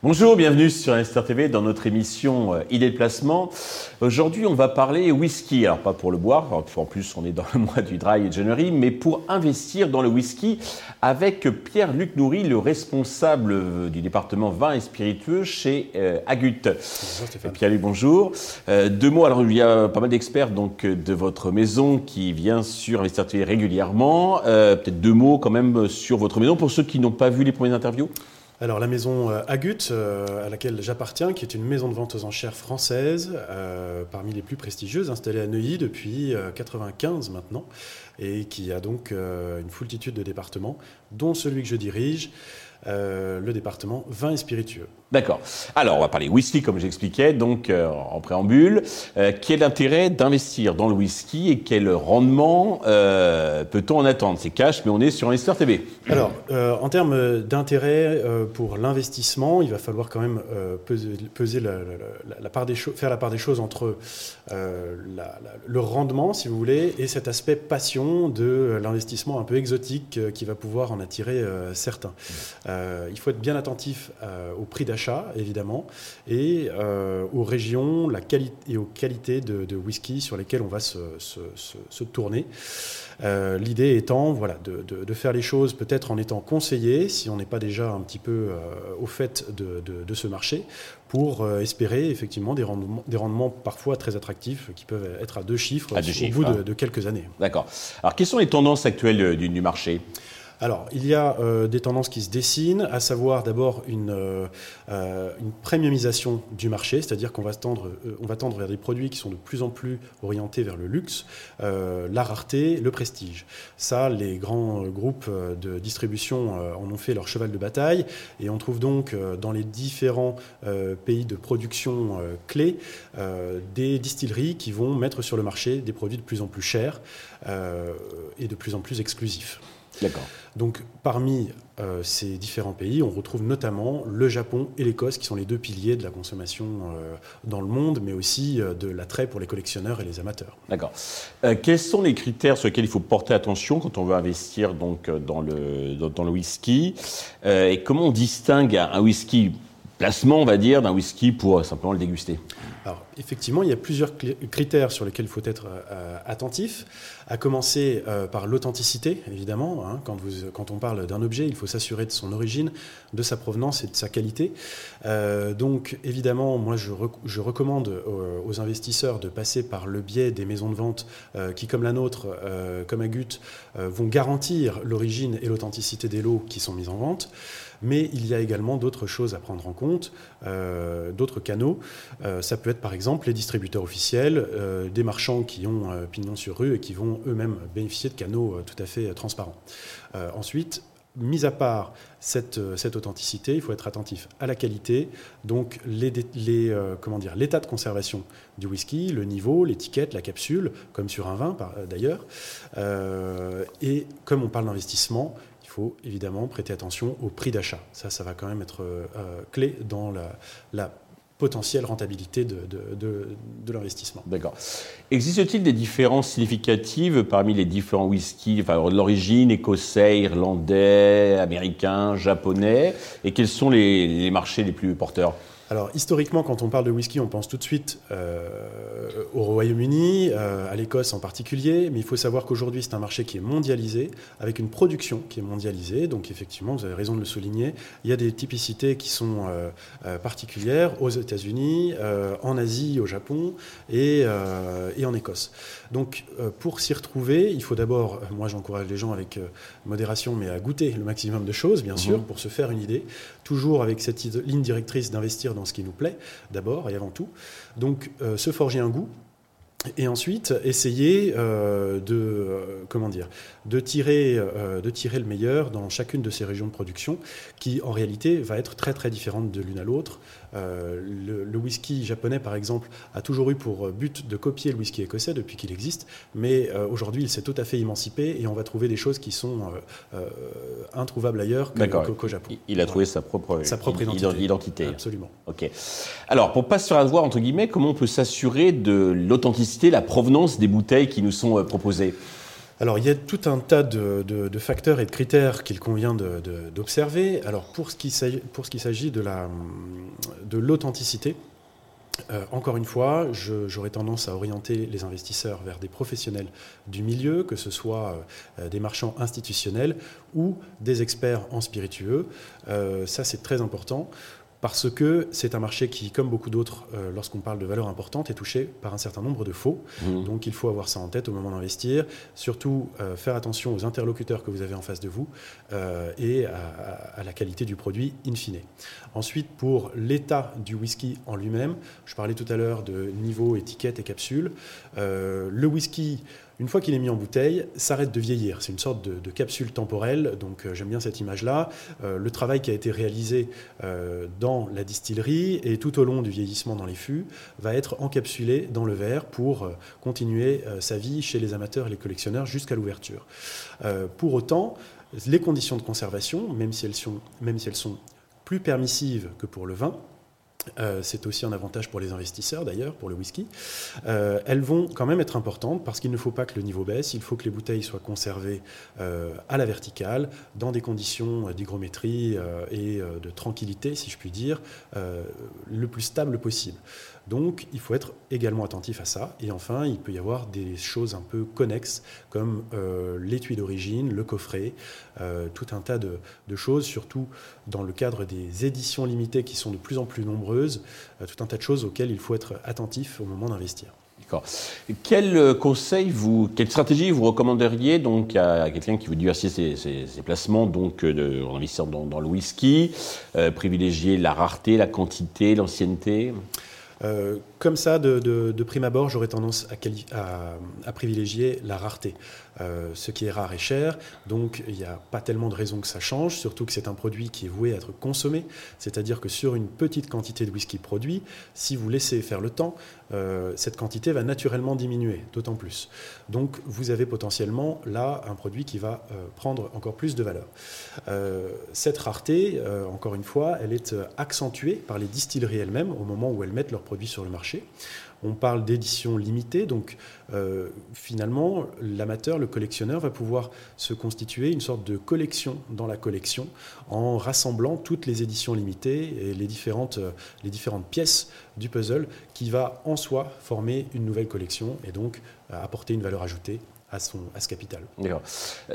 Bonjour, bienvenue sur Investor TV dans notre émission euh, Idée de placement. Aujourd'hui, on va parler whisky. Alors, pas pour le boire, en plus, on est dans le mois du dry January, mais pour investir dans le whisky avec Pierre-Luc Nourry, le responsable euh, du département vin et spiritueux chez euh, Agut. Bonjour Pierre-Luc, bonjour. deux mots, alors il y a pas mal d'experts donc de votre maison qui vient sur Investor TV régulièrement. Peut-être deux mots quand même sur votre maison pour ceux qui n'ont pas vu les premières interviews. Alors la maison euh, Agut, euh, à laquelle j'appartiens, qui est une maison de vente aux enchères française, euh, parmi les plus prestigieuses, installée à Neuilly depuis 95 maintenant, et qui a donc une foultitude de départements, dont celui que je dirige. Le département vin et spiritueux. D'accord. Alors, on va parler whisky, comme j'expliquais, donc euh, en préambule. Euh, quel intérêt d'investir dans le whisky et quel rendement peut-on en attendre? C'est cash, mais on est sur Investor TV. Alors, en termes d'intérêt pour l'investissement, il va falloir quand même peser, la, part des faire la part des choses entre le rendement, si vous voulez, et cet aspect passion de l'investissement un peu exotique qui va pouvoir en attirer certains. Euh, il faut être bien attentif euh, au prix d'achat, évidemment, et euh, aux régions la et aux qualités de, whisky sur lesquelles on va se, tourner. L'idée étant voilà, de, faire les choses peut-être en étant conseillé, si on n'est pas déjà un petit peu au fait de, ce marché, pour espérer effectivement des rendements, des rendements, parfois très attractifs qui peuvent être à deux chiffres, au bout hein. de, quelques années. D'accord. Alors, quelles sont les tendances actuelles du marché? Alors, il y a euh, des tendances qui se dessinent, à savoir d'abord une, euh, euh, premiumisation du marché, c'est-à-dire qu'on va tendre vers des produits qui sont de plus en plus orientés vers le luxe, la rareté, le prestige. Ça, les grands groupes de distribution en ont fait leur cheval de bataille, et on trouve donc dans les différents pays de production clés des distilleries qui vont mettre sur le marché des produits de plus en plus chers et de plus en plus exclusifs. D'accord. Donc parmi euh, ces différents pays, on retrouve notamment le Japon et l'Écosse, qui sont les deux piliers de la consommation euh, dans le monde, mais aussi euh, de l'attrait pour les collectionneurs et les amateurs. D'accord. quels sont les critères sur lesquels il faut porter attention quand on veut investir donc, dans, le, dans, le whisky? Et comment on distingue un whisky placement, on va dire, d'un whisky pour simplement le déguster? Alors, effectivement, il y a plusieurs critères sur lesquels il faut être euh, attentif, à commencer euh, par l'authenticité, évidemment. Hein. quand, on parle d'un objet, il faut s'assurer de son origine, de sa provenance et de sa qualité. Euh, donc, évidemment, moi, je, je recommande aux, investisseurs de passer par le biais des maisons de vente qui, comme la nôtre, comme Agut, vont garantir l'origine et l'authenticité des lots qui sont mis en vente. Mais il y a également d'autres choses à prendre en compte, d'autres canaux. ça peut être par exemple les distributeurs officiels, euh, des marchands qui ont euh, pignon sur rue et qui vont eux-mêmes bénéficier de canaux euh, tout à fait transparents. ensuite, mis à part cette, authenticité, il faut être attentif à la qualité, donc l'état de conservation du whisky, le niveau, l'étiquette, la capsule, comme sur un vin d'ailleurs. et comme on parle d'investissement, il faut évidemment prêter attention au prix d'achat. Ça, ça va quand même être clé dans la potentielle rentabilité de, de, l'investissement. D'accord. Existe-t-il des différences significatives parmi les différents whiskies, enfin, l'origine écossais, irlandais, américain, japonais, et quels sont les marchés les plus porteurs? Alors historiquement, quand on parle de whisky, on pense tout de suite euh, au Royaume-Uni, euh, à l'Écosse en particulier, mais il faut savoir qu'aujourd'hui c'est un marché qui est mondialisé, avec une production qui est mondialisée, donc effectivement, vous avez raison de le souligner, il y a des typicités qui sont euh, particulières aux États-Unis, en Asie, au Japon et, et en Écosse. Donc pour s'y retrouver, il faut d'abord, moi j'encourage les gens avec modération, mais à goûter le maximum de choses, bien sûr, mhm. pour se faire une idée, toujours avec cette ligne directrice d'investir dans ce qui nous plaît, d'abord et avant tout. Donc, euh, se forger un goût. Et ensuite, essayer euh, de, euh, comment de, tirer, de tirer le meilleur dans chacune de ces régions de production, qui en réalité va être très très différente de l'une à l'autre. Le, whisky japonais, par exemple, a toujours eu pour but de copier le whisky écossais depuis qu'il existe, mais aujourd'hui, il s'est tout à fait émancipé et on va trouver des choses qui sont introuvables ailleurs qu'au Japon. Il a trouvé sa propre, sa propre identité. identité. Absolument. Ok. Alors, pour pas se faire avoir, entre guillemets, comment on peut s'assurer de l'authenticité, la provenance des bouteilles qui nous sont proposées? Alors, il y a tout un tas de, facteurs et de critères qu'il convient d'observer. Alors, pour ce qui s'agit de l'authenticité, euh, encore une fois, j'aurais tendance à orienter les investisseurs vers des professionnels du milieu, que ce soit euh, des marchands institutionnels ou des experts en spiritueux. Euh, ça, c'est très important parce que c'est un marché qui, comme beaucoup d'autres, euh, lorsqu'on parle de valeur importante, est touché par un certain nombre de faux. Mmh. Donc il faut avoir ça en tête au moment d'investir. Surtout euh, faire attention aux interlocuteurs que vous avez en face de vous euh, et à, la qualité du produit in fine. Ensuite, pour l'état du whisky en lui-même, je parlais tout à l'heure de niveau, étiquette et capsule. le whisky une fois qu'il est mis en bouteille, s'arrête de vieillir. C'est une sorte de, capsule temporelle, donc euh, j'aime bien cette image-là. Euh, le travail qui a été réalisé euh, dans la distillerie et tout au long du vieillissement dans les fûts va être encapsulé dans le verre pour continuer sa vie chez les amateurs et les collectionneurs jusqu'à l'ouverture. pour autant, les conditions de conservation, même si elles sont, même si elles sont plus permissives que pour le vin, euh, c'est aussi un avantage pour les investisseurs d'ailleurs, pour le whisky. Euh, elles vont quand même être importantes parce qu'il ne faut pas que le niveau baisse, il faut que les bouteilles soient conservées euh, à la verticale, dans des conditions d'hygrométrie et de tranquillité, si je puis dire, le plus stable possible. Donc il faut être également attentif à ça. Et enfin, il peut y avoir des choses un peu connexes comme euh, l'étui d'origine, le coffret, euh, tout un tas de, choses, surtout dans le cadre des éditions limitées qui sont de plus en plus nombreuses, euh, tout un tas de choses auxquelles il faut être attentif au moment d'investir. D'accord. Quel conseil, vous, quelle stratégie vous recommanderiez donc à, quelqu'un qui veut diversifier ses, placements, donc en investissant dans, le whisky, privilégier la rareté, la quantité, l'ancienneté? Euh, comme ça, de, prime abord, j'aurais tendance à, privilégier la rareté. Euh, ce qui est rare et cher, donc il n'y a pas tellement de raisons que ça change, surtout que c'est un produit qui est voué à être consommé, c'est-à-dire que sur une petite quantité de whisky produit, si vous laissez faire le temps, euh, cette quantité va naturellement diminuer, d'autant plus. Donc vous avez potentiellement là un produit qui va prendre encore plus de valeur. cette rareté, encore une fois, elle est accentuée par les distilleries elles-mêmes au moment où elles mettent leurs produits sur le marché. On parle d'édition limitée, donc euh, finalement, l'amateur, le collectionneur va pouvoir se constituer une sorte de collection dans la collection en rassemblant toutes les éditions limitées et les différentes, euh, pièces du puzzle qui va en soi former une nouvelle collection et donc euh, apporter une valeur ajoutée à, son, à ce capital. D'accord.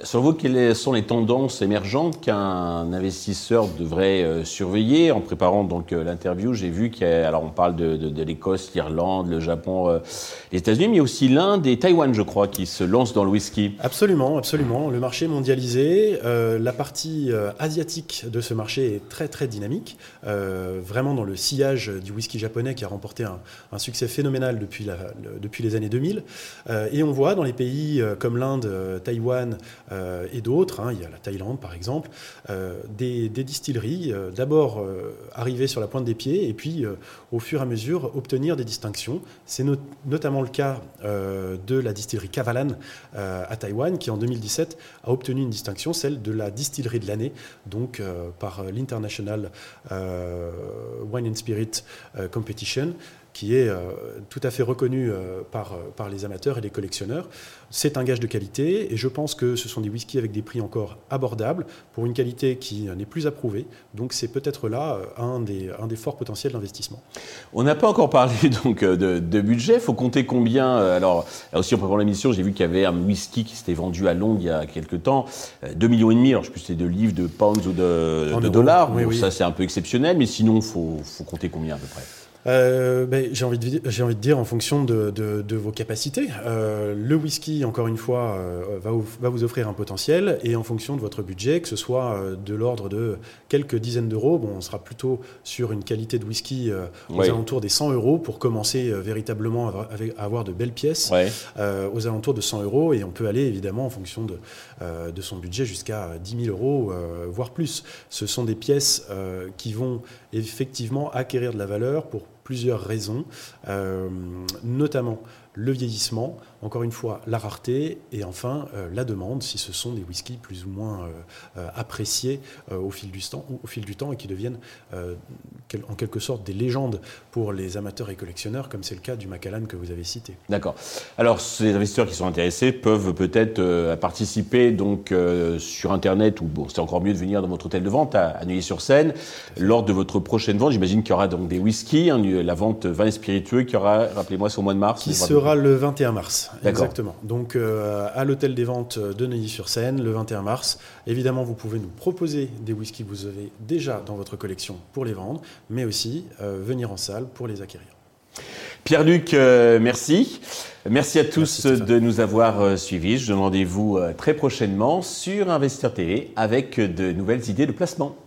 Selon vous, quelles sont les tendances émergentes qu'un investisseur devrait euh, surveiller En préparant donc euh, l'interview, j'ai vu qu'il alors on parle de, de, l'Écosse, l'Irlande, le Japon, euh, les États-Unis, mais il y a aussi l'Inde et Taïwan, je crois, qui se lancent dans le whisky. Absolument, absolument. Le marché mondialisé, la partie asiatique de ce marché est très très dynamique, vraiment dans le sillage du whisky japonais qui a remporté un, un succès phénoménal depuis, la, depuis les années 2000. et on voit dans les pays euh, comme l'Inde, euh, Taïwan euh, et d'autres, hein, il y a la Thaïlande par exemple, des, distilleries, d'abord arriver sur la pointe des pieds et puis au fur et à mesure obtenir des distinctions. C'est notamment le cas de la distillerie Kavalan à Taïwan qui en 2017 a obtenu une distinction, celle de la distillerie de l'année, donc par l'International Wine and Spirit Competition qui est euh, tout à fait reconnu euh, par, euh, par les amateurs et les collectionneurs. C'est un gage de qualité et je pense que ce sont des whiskies avec des prix encore abordables pour une qualité qui n'est plus approuvée. Donc c'est peut-être là un des, un des forts potentiels d'investissement. On n'a pas encore parlé donc de, budget. Il faut compter combien Alors là aussi en préparant l'émission, j'ai vu qu'il y avait un whisky qui s'était vendu à Londres il y a quelques temps, 2 millions et demi. Alors je ne sais plus si c'est de livres, de pounds ou de, dollars. Ça c'est un peu exceptionnel, mais sinon il faut, faut compter combien à peu près? Euh, ben, J'ai envie, de, envie de dire en fonction de, de, vos capacités. Euh, le whisky, encore une fois, euh, va, vous, va, vous, offrir un potentiel et en fonction de votre budget, que ce soit de l'ordre de quelques dizaines d'euros, bon, on sera plutôt sur une qualité de whisky aux alentours des 100 euros pour commencer véritablement à, avoir de belles pièces, aux alentours de 100 euros et on peut aller évidemment en fonction de, de son budget jusqu'à 10 000 euros, voire plus. Ce sont des pièces qui vont effectivement acquérir de la valeur pour plusieurs raisons, euh, notamment le vieillissement, encore une fois la rareté et enfin euh, la demande si ce sont des whiskies plus ou moins euh, euh, appréciés au, fil du temps, au fil du temps et qui deviennent en quelque sorte des légendes pour les amateurs et collectionneurs comme c'est le cas du Macallan que vous avez cité. D'accord. Alors ces investisseurs qui sont intéressés peuvent peut-être participer donc sur internet ou bon, c'est encore mieux de venir dans votre hôtel de vente à, Neuilly-sur-Seine lors de votre prochaine vente. J'imagine qu'il y aura donc des whiskies, hein, la vente vin et spiritueux qui aura, rappelez-moi, au mois de mars. Qui sera le 21 mars. Exactement. Donc euh, à l'hôtel des ventes de Neuilly-sur-Seine le 21 mars. Évidemment, vous pouvez nous proposer des whiskies que vous avez déjà dans votre collection pour les vendre, mais aussi euh, venir en salle pour les acquérir. Pierre-Luc, euh, merci. Merci à tous de nous avoir suivis. Je donne rendez-vous très prochainement sur Investir TV avec de nouvelles idées de placement.